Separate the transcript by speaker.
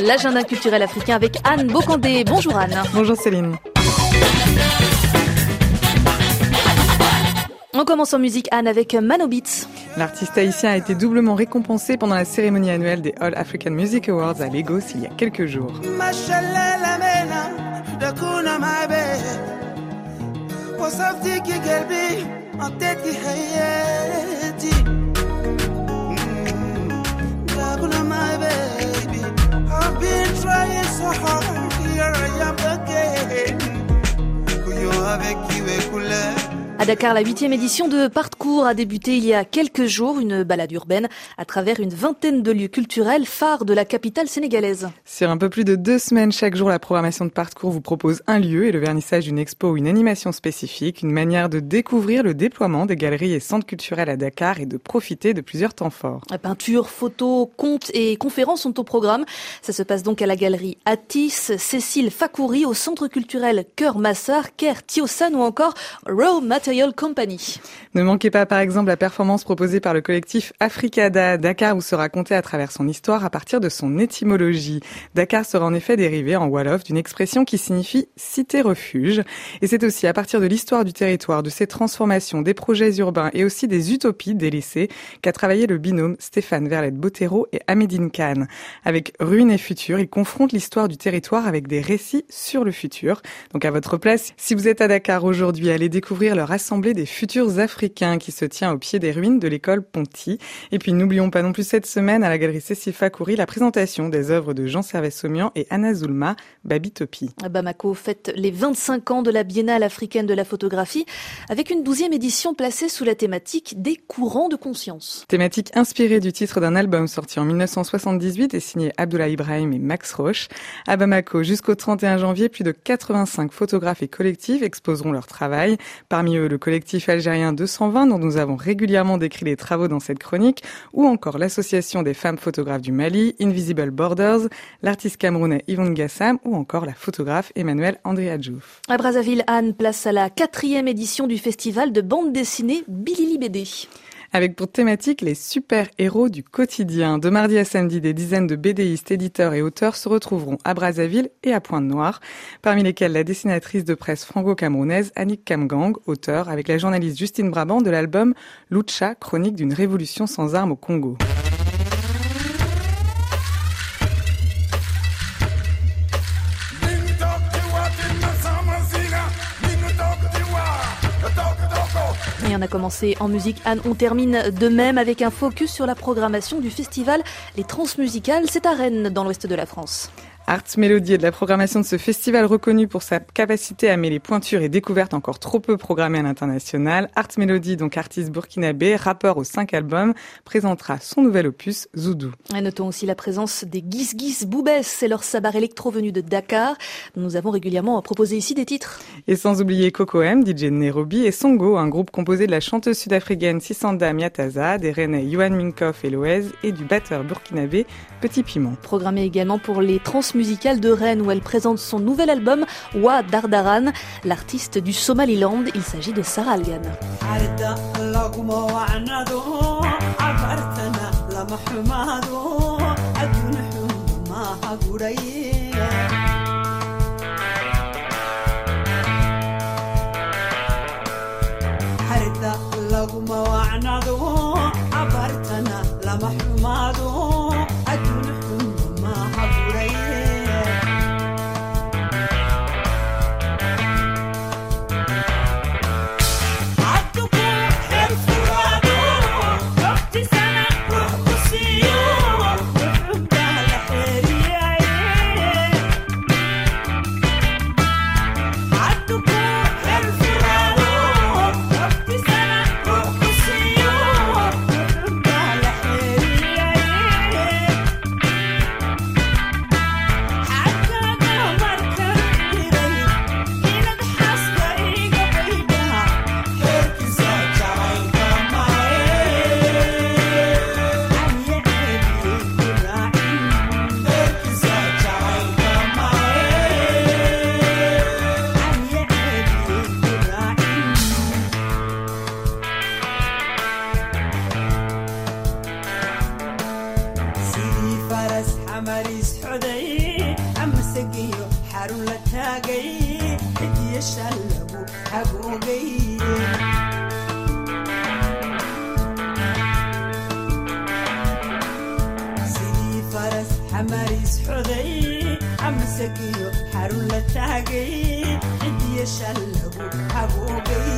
Speaker 1: L'agenda culturel africain avec Anne Bocandé. Bonjour Anne.
Speaker 2: Bonjour Céline.
Speaker 1: On commence en musique Anne avec Mano Beats.
Speaker 2: L'artiste haïtien a été doublement récompensé pendant la cérémonie annuelle des All African Music Awards à Lagos il y a quelques jours. heart, here I am again. Kuyo avec kule.
Speaker 1: À Dakar, la huitième édition de Parcours a débuté il y a quelques jours, une balade urbaine à travers une vingtaine de lieux culturels phares de la capitale sénégalaise.
Speaker 2: Sur un peu plus de deux semaines chaque jour, la programmation de Parcours vous propose un lieu et le vernissage d'une expo ou une animation spécifique, une manière de découvrir le déploiement des galeries et centres culturels à Dakar et de profiter de plusieurs temps forts.
Speaker 1: Peinture, photos, contes et conférences sont au programme. Ça se passe donc à la galerie Atis, Cécile Fakouri, au centre culturel Cœur Massar, Ker Tiosan ou encore Raw Material
Speaker 2: Ne manquez pas par exemple la performance proposée par le collectif Africada Dakar où se raconter à travers son histoire à partir de son étymologie. Dakar sera en effet dérivé en Wolof d'une expression qui signifie cité refuge et c'est aussi à partir de l'histoire du territoire, de ses transformations, des projets urbains et aussi des utopies délaissées qu'a travaillé le binôme Stéphane Verlet-Bottero et Amédine Kahn. Avec Ruines et Futur, ils confrontent l'histoire du territoire avec des récits sur le futur. Donc à votre place, si vous êtes à Dakar aujourd'hui, allez découvrir leur Assemblée des futurs Africains qui se tient au pied des ruines de l'école Ponty. Et puis n'oublions pas non plus cette semaine à la galerie Cécile Fakouri la présentation des œuvres de Jean Servet-Somian et Anna Zulma, Babitopi.
Speaker 1: Bamako fête les 25 ans de la Biennale africaine de la photographie avec une douzième édition placée sous la thématique des courants de conscience.
Speaker 2: Thématique inspirée du titre d'un album sorti en 1978 et signé Abdullah Ibrahim et Max Roche. À Bamako, jusqu'au 31 janvier, plus de 85 photographes et collectifs exposeront leur travail. Parmi eux, le collectif algérien 220 dont nous avons régulièrement décrit les travaux dans cette chronique, ou encore l'association des femmes photographes du Mali, Invisible Borders, l'artiste camerounais Yvonne Gassam ou encore la photographe Emmanuel Andrea Djouf.
Speaker 1: À Brazzaville, Anne place à la quatrième édition du festival de bande dessinée Billy BD
Speaker 2: avec pour thématique les super-héros du quotidien. De mardi à samedi, des dizaines de BDistes, éditeurs et auteurs se retrouveront à Brazzaville et à Pointe-Noire, parmi lesquels la dessinatrice de presse franco-camerounaise Annick Kamgang, auteur avec la journaliste Justine Brabant de l'album Lucha, chronique d'une révolution sans armes au Congo.
Speaker 1: Et on a commencé en musique. Anne, on termine de même avec un focus sur la programmation du festival Les Transmusicales. C'est à Rennes, dans l'ouest de la France.
Speaker 2: Arts Melody est de la programmation de ce festival reconnu pour sa capacité à mêler pointures et découvertes encore trop peu programmées à l'international. Arts Melody, donc artiste burkinabé, rappeur aux cinq albums, présentera son nouvel opus, Zoudou.
Speaker 1: Et notons aussi la présence des Gis Gis Boubès, c'est leur sabar électro venu de Dakar. Nous avons régulièrement proposé ici des titres.
Speaker 2: Et sans oublier Coco M, DJ Nairobi et Songo, un groupe composé de la chanteuse sud-africaine Sisanda Miataza, des Rennais Yuan Minkoff et Loez et du batteur burkinabé Petit Piment.
Speaker 1: Programmé également pour les trans musicale de Rennes où elle présente son nouvel album Wa Dardaran, l'artiste du Somaliland. Il s'agit de Sarah Algan.
Speaker 3: laguma wacnado abaartana lama xumaado daras xamariis xoday ammasegiyo xarun la taagay cidiyasha lagu xagoogay sidii faras xamariis xoday ammasegiyo xarun la taagay cidiyasha lagu xagoogay